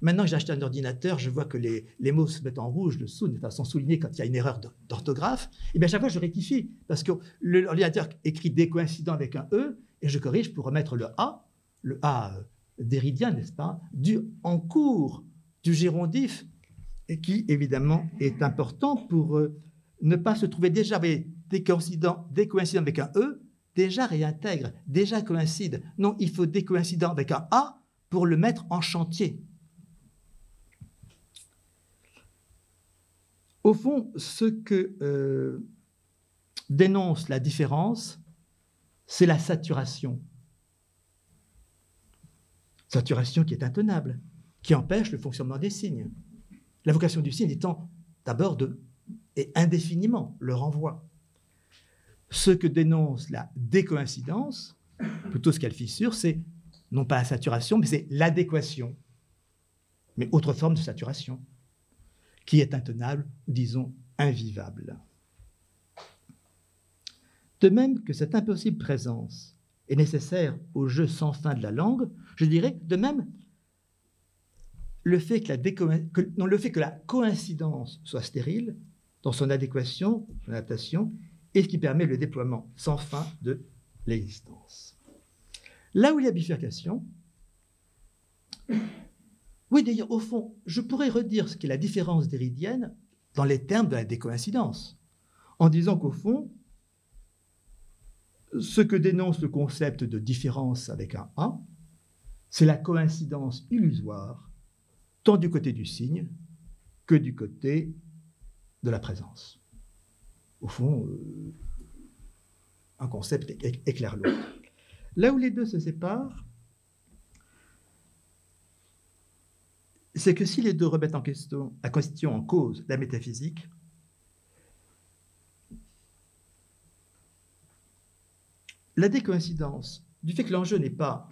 maintenant que j'ai acheté un ordinateur, je vois que les, mots se mettent en rouge dessous, sont soulignés quand il y a une erreur d'orthographe. Et bien, chaque fois, je rectifie, parce que l'ordinateur écrit décoïncident avec un E, et je corrige pour remettre le A, le A euh, déridien, n'est-ce pas, du en cours du gérondif, et qui, évidemment, est important pour euh, ne pas se trouver déjà avec décoïncident avec un E, déjà réintègre, déjà coïncide. Non, il faut des coïncidents avec un A pour le mettre en chantier. Au fond, ce que euh, dénonce la différence, c'est la saturation. Saturation qui est intenable, qui empêche le fonctionnement des signes. La vocation du signe étant d'abord de, et indéfiniment, le renvoi. Ce que dénonce la décoïncidence, plutôt ce qu'elle fissure, c'est non pas la saturation, mais c'est l'adéquation, mais autre forme de saturation, qui est intenable disons invivable. De même que cette impossible présence est nécessaire au jeu sans fin de la langue, je dirais de même le fait que la coïncidence soit stérile dans son adéquation, son adaptation, et ce qui permet le déploiement sans fin de l'existence. Là où il y a bifurcation, oui, d'ailleurs, au fond, je pourrais redire ce qu'est la différence déridienne dans les termes de la décoïncidence, en disant qu'au fond, ce que dénonce le concept de différence avec un A, c'est la coïncidence illusoire, tant du côté du signe que du côté de la présence au fond, euh, un concept éclaire l'autre. Là où les deux se séparent, c'est que si les deux remettent en question la question en cause la métaphysique, la décoïncidence du fait que l'enjeu n'est pas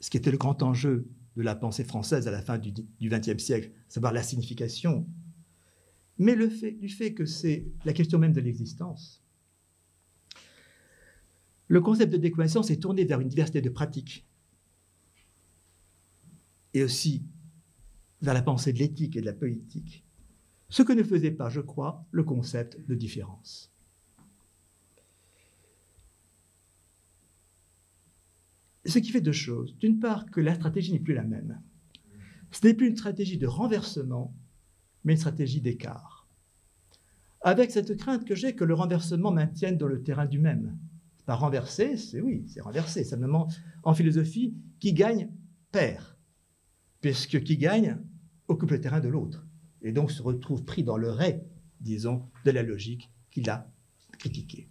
ce qui était le grand enjeu de la pensée française à la fin du XXe siècle, savoir la signification mais le fait, du fait que c'est la question même de l'existence. Le concept de décoïncidence est tourné vers une diversité de pratiques et aussi vers la pensée de l'éthique et de la politique, ce que ne faisait pas, je crois, le concept de différence. Ce qui fait deux choses. D'une part, que la stratégie n'est plus la même. Ce n'est plus une stratégie de renversement, mais une stratégie d'écart. Avec cette crainte que j'ai que le renversement maintienne dans le terrain du même. Pas renverser, c'est oui, c'est renverser. Simplement, en philosophie, qui gagne perd, puisque qui gagne occupe le terrain de l'autre, et donc se retrouve pris dans le ray, disons, de la logique qu'il a critiquée.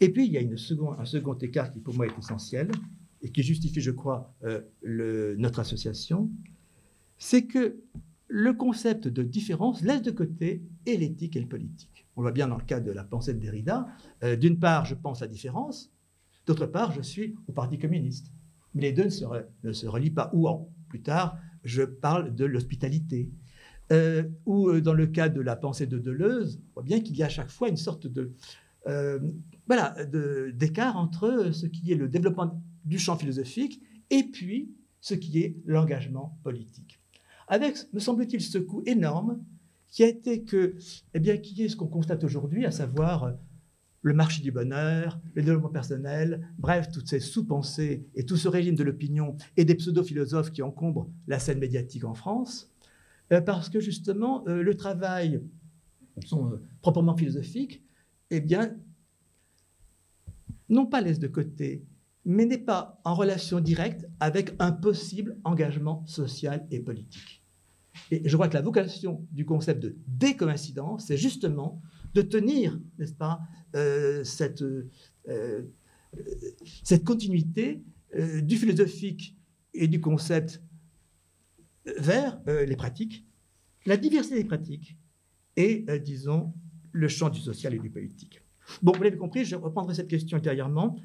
Et puis, il y a une un second écart qui pour moi est essentiel et qui justifie, je crois, euh, notre association, c'est que le concept de différence laisse de côté et l'éthique et le politique. On voit bien dans le cas de la pensée de Derrida. Euh, d'une part, je pense à différence, d'autre part, je suis au Parti communiste. Mais les deux ne se, ne se relient pas. Ou en, plus tard, je parle de l'hospitalité. Euh, ou euh, dans le cas de la pensée de Deleuze, on voit bien qu'il y a à chaque fois une sorte de voilà d'écart entre ce qui est le développement du champ philosophique et puis ce qui est l'engagement politique avec, me semble-t-il, ce coup énorme qui a été que, eh bien, qui est ce qu'on constate aujourd'hui, à savoir euh, le marché du bonheur, le développement personnel, bref, toutes ces sous-pensées et tout ce régime de l'opinion et des pseudo-philosophes qui encombrent la scène médiatique en France, euh, parce que justement, euh, le travail proprement philosophique, eh bien, non pas laisse de côté, mais n'est pas en relation directe avec un possible engagement social et politique. Et je crois que la vocation du concept de décoïncidence, c'est justement de tenir, n'est-ce pas, euh, cette, euh, cette continuité euh, du philosophique et du concept vers les pratiques, la diversité des pratiques et, disons, le champ du social et du politique. Bon, vous l'avez compris, je reprendrai cette question ultérieurement.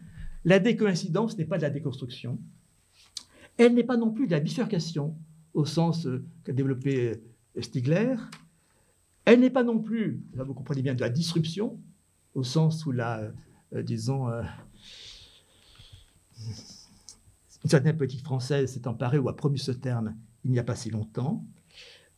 La décoïncidence n'est pas de la déconstruction. Elle n'est pas non plus de la bifurcation, au sens qu'a développé Stigler. Elle n'est pas non plus, vous comprenez bien, de la disruption, au sens où la, euh, disons, euh, une certaine politique française s'est emparée ou a promu ce terme il n'y a pas si longtemps,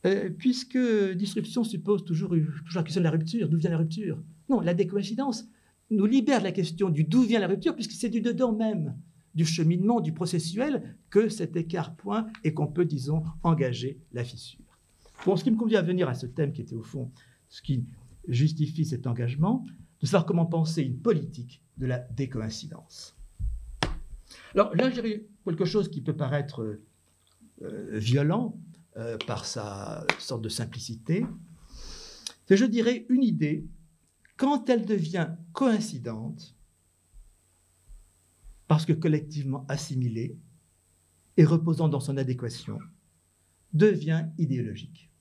euh, puisque disruption suppose toujours, toujours la question de la rupture. D'où vient la rupture? Non, la décoïncidence nous libère de la question du d'où vient la rupture, puisque c'est du dedans même, du cheminement, du processuel, que cet écart point et qu'on peut, disons, engager la fissure. Bon, ce qui me convient à venir à ce thème qui était au fond ce qui justifie cet engagement, de savoir comment penser une politique de la décoïncidence. Alors là, j'ai quelque chose qui peut paraître euh, violent euh, par sa sorte de simplicité. C'est, je dirais, une idée, quand elle devient coïncidente, parce que collectivement assimilée et reposant dans son adéquation, devient idéologique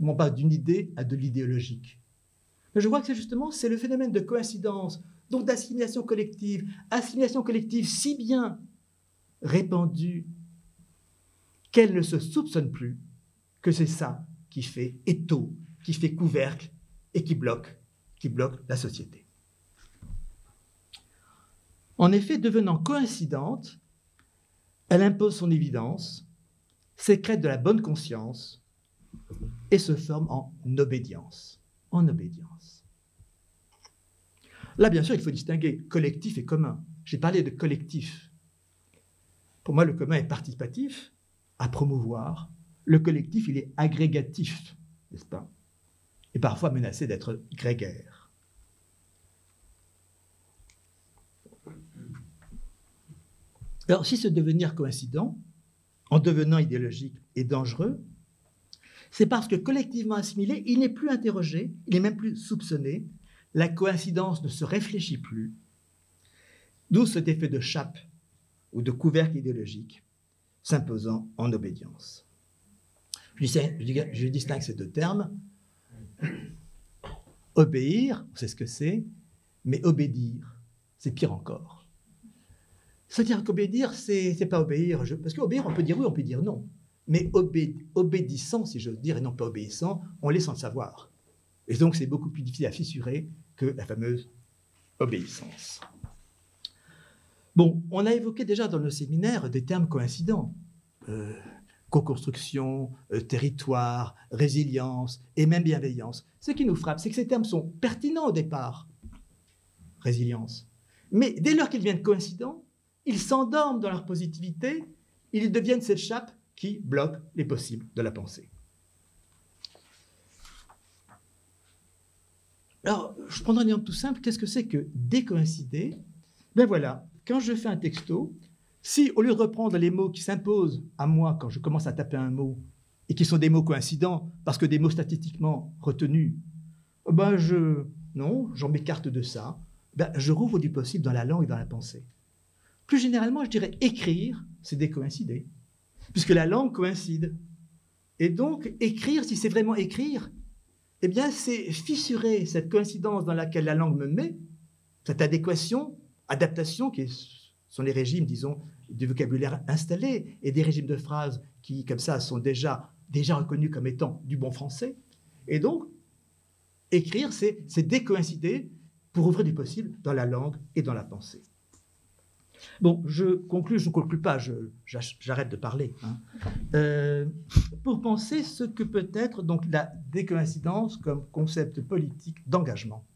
non pas d'une idée à de l'idéologique. Mais je crois que c'est justement c'est le phénomène de coïncidence, donc d'assimilation collective, assimilation collective si bien répandue qu'elle ne se soupçonne plus que c'est ça qui fait étau, qui fait couvercle et qui bloque, qui bloque la société. En effet, devenant coïncidente, elle impose son évidence, sécrète de la bonne conscience, et se forme en obédience. En obédience. Là, bien sûr, il faut distinguer collectif et commun. J'ai parlé de collectif. Pour moi, le commun est participatif, à promouvoir. Le collectif, il est agrégatif, n'est-ce pas? Et parfois menacé d'être grégaire. Alors, si ce devenir coïncident, en devenant idéologique, est dangereux, c'est parce que collectivement assimilé, il n'est plus interrogé, il n'est même plus soupçonné, la coïncidence ne se réfléchit plus, d'où cet effet de chape ou de couvercle idéologique s'imposant en obédience. Je, distingue ces deux termes. Obéir, on sait ce que c'est, mais obédir, c'est pire encore. C'est-à-dire qu'obédir, c'est pas obéir, parce qu'obéir, on peut dire oui, on peut dire non mais obéissant, si j'ose dire, et non pas obéissant, on l'est sans le savoir. Et donc c'est beaucoup plus difficile à fissurer que la fameuse obéissance. Bon, on a évoqué déjà dans le séminaire des termes coïncidents. Euh, co-construction, euh, territoire, résilience et même bienveillance. Ce qui nous frappe, c'est que ces termes sont pertinents au départ. Résilience. Mais dès lors qu'ils deviennent coïncidents, ils s'endorment dans leur positivité, ils deviennent cette chape qui bloque les possibles de la pensée. Alors, je prendrai un exemple tout simple. Qu'est-ce que c'est que décoïncider? Ben voilà, quand je fais un texto, si au lieu de reprendre les mots qui s'imposent à moi quand je commence à taper un mot, et qui sont des mots coïncidents, parce que des mots statistiquement retenus, ben je, non, j'en m'écarte de ça. Ben, je rouvre du possible dans la langue et dans la pensée. Plus généralement, je dirais écrire, c'est décoïncider puisque la langue coïncide. Et donc, écrire, si c'est vraiment écrire, eh bien, c'est fissurer cette coïncidence dans laquelle la langue me met, cette adéquation, adaptation, qui sont les régimes, disons, du vocabulaire installé, et des régimes de phrases qui, comme ça, sont déjà, déjà reconnus comme étant du bon français. Et donc, écrire, c'est décoïncider pour ouvrir du possible dans la langue et dans la pensée. Bon, je conclue, je ne conclue pas, j'arrête de parler. Hein. Euh, pour penser ce que peut être donc la décoïncidence comme concept politique d'engagement.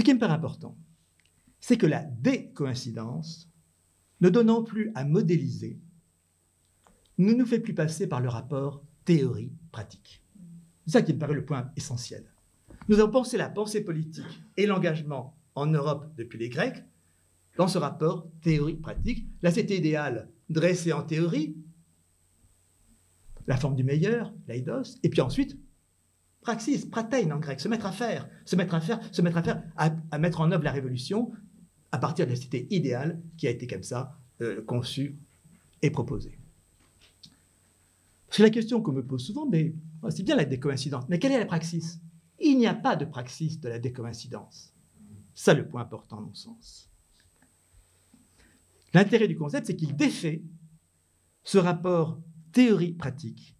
Ce qui me paraît important, c'est que la décoïncidence, ne donnant plus à modéliser, ne nous fait plus passer par le rapport théorie-pratique. C'est ça qui me paraît le point essentiel. Nous avons pensé la pensée politique et l'engagement en Europe depuis les Grecs dans ce rapport théorie-pratique. La cité idéale dressée en théorie, la forme du meilleur, l'aidos, et puis ensuite, praxis, pratein en grec, se mettre à faire, se mettre à faire, se mettre à faire, à, mettre en œuvre la révolution à partir de la cité idéale qui a été comme ça euh, conçue et proposée. C'est la question qu'on me pose souvent, mais c'est bien la décoïncidence, mais quelle est la praxis? Il n'y a pas de praxis de la décoïncidence. C'est le point important, à mon sens. L'intérêt du concept, c'est qu'il défait ce rapport théorie-pratique,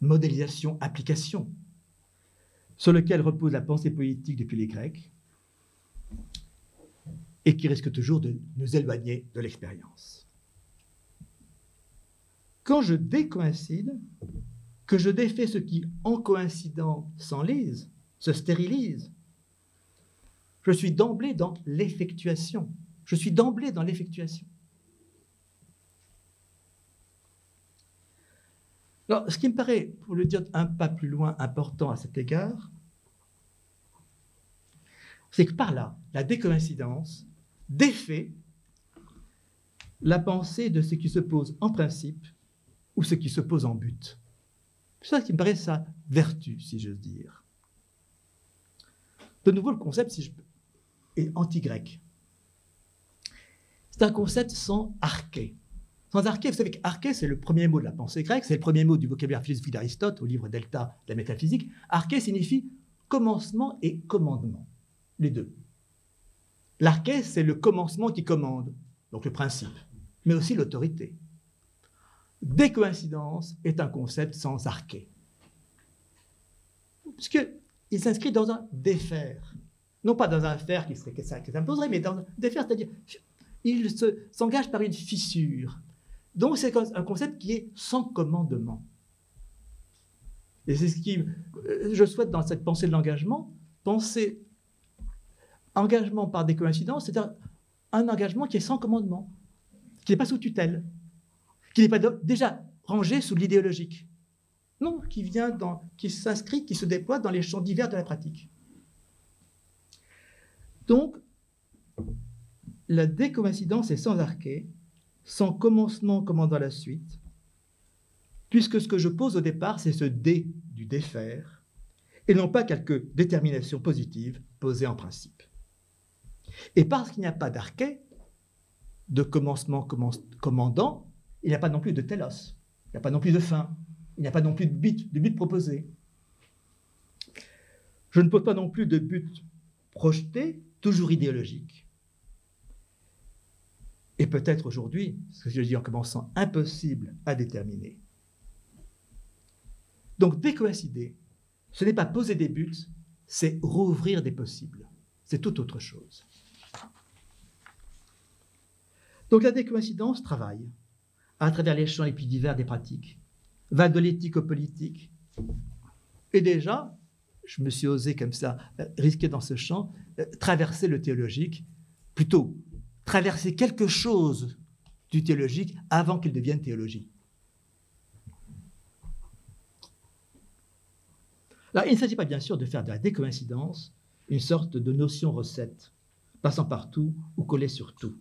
modélisation-application, sur lequel repose la pensée politique depuis les Grecs, et qui risque toujours de nous éloigner de l'expérience. Quand je décoïncide, que je défais ce qui, en coïncidant, s'enlise, se stérilise, je suis d'emblée dans l'effectuation. Je suis d'emblée dans l'effectuation. Alors, ce qui me paraît, pour le dire un pas plus loin, important à cet égard, c'est que par là, la décoïncidence défait la pensée de ce qui se pose en principe ou ce qui se pose en but. C'est ça qui me paraît sa vertu, si j'ose dire. De nouveau, le concept est anti-grec. C'est un concept sans arché. Sans arché, vous savez qu'arché, c'est le premier mot de la pensée grecque, c'est le premier mot du vocabulaire philosophique d'Aristote au livre Delta de la métaphysique. Arché signifie commencement et commandement, les deux. L'arché, c'est le commencement qui commande, donc le principe, mais aussi l'autorité. Décoïncidence est un concept sans arché. Puisqu'il s'inscrit dans un défaire. Non pas dans un faire qui, serait, qui s'imposerait, mais dans un défaire, c'est-à-dire il s'engage par une fissure. Donc c'est un concept qui est sans commandement. Et c'est ce qui, euh, je souhaite dans cette pensée de l'engagement, penser engagement par des coïncidences, c'est-à-dire un engagement qui est sans commandement, qui n'est pas sous tutelle, qui n'est pas déjà rangé sous l'idéologique. Non, qui vient dans, qui s'inscrit, qui se déploie dans les champs divers de la pratique. Donc, la décoïncidence est sans arché, sans commencement commandant la suite, puisque ce que je pose au départ, c'est ce dé du défaire, et non pas quelques déterminations positives posées en principe. Et parce qu'il n'y a pas d'arché, de commencement commandant, il n'y a pas non plus de telos, il n'y a pas non plus de fin, il n'y a pas non plus de but, de but proposé. Je ne pose pas non plus de but projeté, toujours idéologique. Et peut-être aujourd'hui, ce que je dis en commençant, impossible à déterminer. Donc décoïncider, ce n'est pas poser des buts, c'est rouvrir des possibles. C'est tout autre chose. Donc la décoïncidence travaille à travers les champs les plus divers des pratiques, va de l'éthique au politique. Et déjà, je me suis osé comme ça, euh, risquer dans ce champ, euh, traverser le théologique, plutôt traverser quelque chose du théologique avant qu'il devienne théologie. Alors, il ne s'agit pas bien sûr de faire de la décoïncidence une sorte de notion recette, passant partout ou collée sur tout,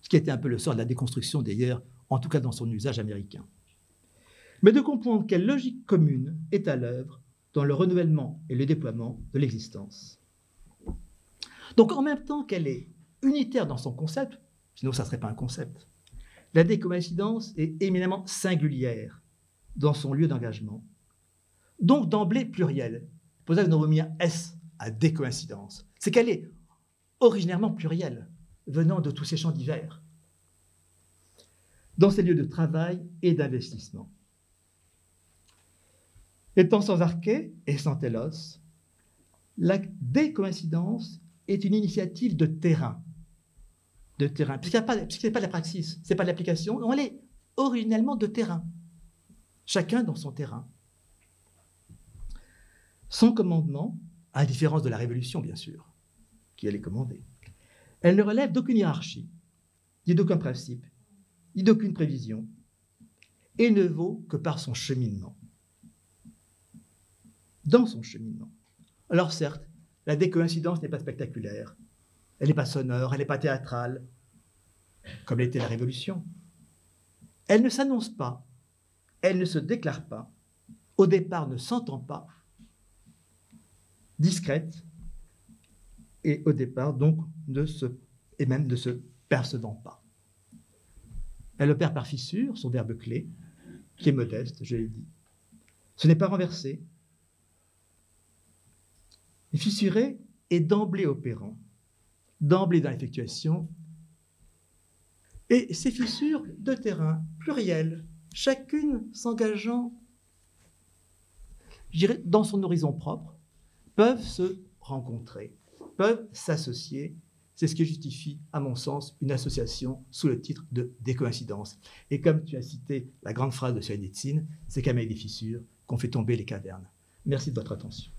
ce qui était un peu le sort de la déconstruction d'ailleurs, en tout cas dans son usage américain, mais de comprendre quelle logique commune est à l'œuvre dans le renouvellement et le déploiement de l'existence. Donc en même temps qu'elle est unitaire dans son concept, sinon ça ne serait pas un concept, la décoïncidence est éminemment singulière dans son lieu d'engagement, donc d'emblée plurielle. C'est pour ça que nous avons mis un S à décoïncidence. C'est qu'elle est originairement plurielle, venant de tous ces champs divers, dans ses lieux de travail et d'investissement. Étant sans arché et sans télos, la décoïncidence est une initiative de terrain. De terrain. Puisqu'il n'y a, pas, de la praxis, ce n'est pas de l'application, on est originellement de terrain. Chacun dans son terrain. Sans commandement, à la différence de la Révolution, bien sûr, qui allait commander. Elle ne relève d'aucune hiérarchie, ni d'aucun principe, ni d'aucune prévision, et ne vaut que par son cheminement dans son cheminement. Alors certes, la décoïncidence n'est pas spectaculaire. Elle n'est pas sonore, elle n'est pas théâtrale, comme l'était la Révolution. Elle ne s'annonce pas, elle ne se déclare pas, au départ ne s'entend pas, discrète, et au départ donc ne se, et même ne se percevant pas. Elle opère par fissure, son verbe clé, qui est modeste, je l'ai dit. Ce n'est pas renversé. Fissuré est d'emblée opérant, d'emblée dans l'effectuation. Et ces fissures de terrain plurielles, chacune s'engageant dans son horizon propre, peuvent se rencontrer, peuvent s'associer. C'est ce qui justifie, à mon sens, une association sous le titre de décoïncidence. Et comme tu as cité la grande phrase de Solzhenitsyn, c'est qu'avec des fissures qu'on fait tomber les cavernes. Merci de votre attention.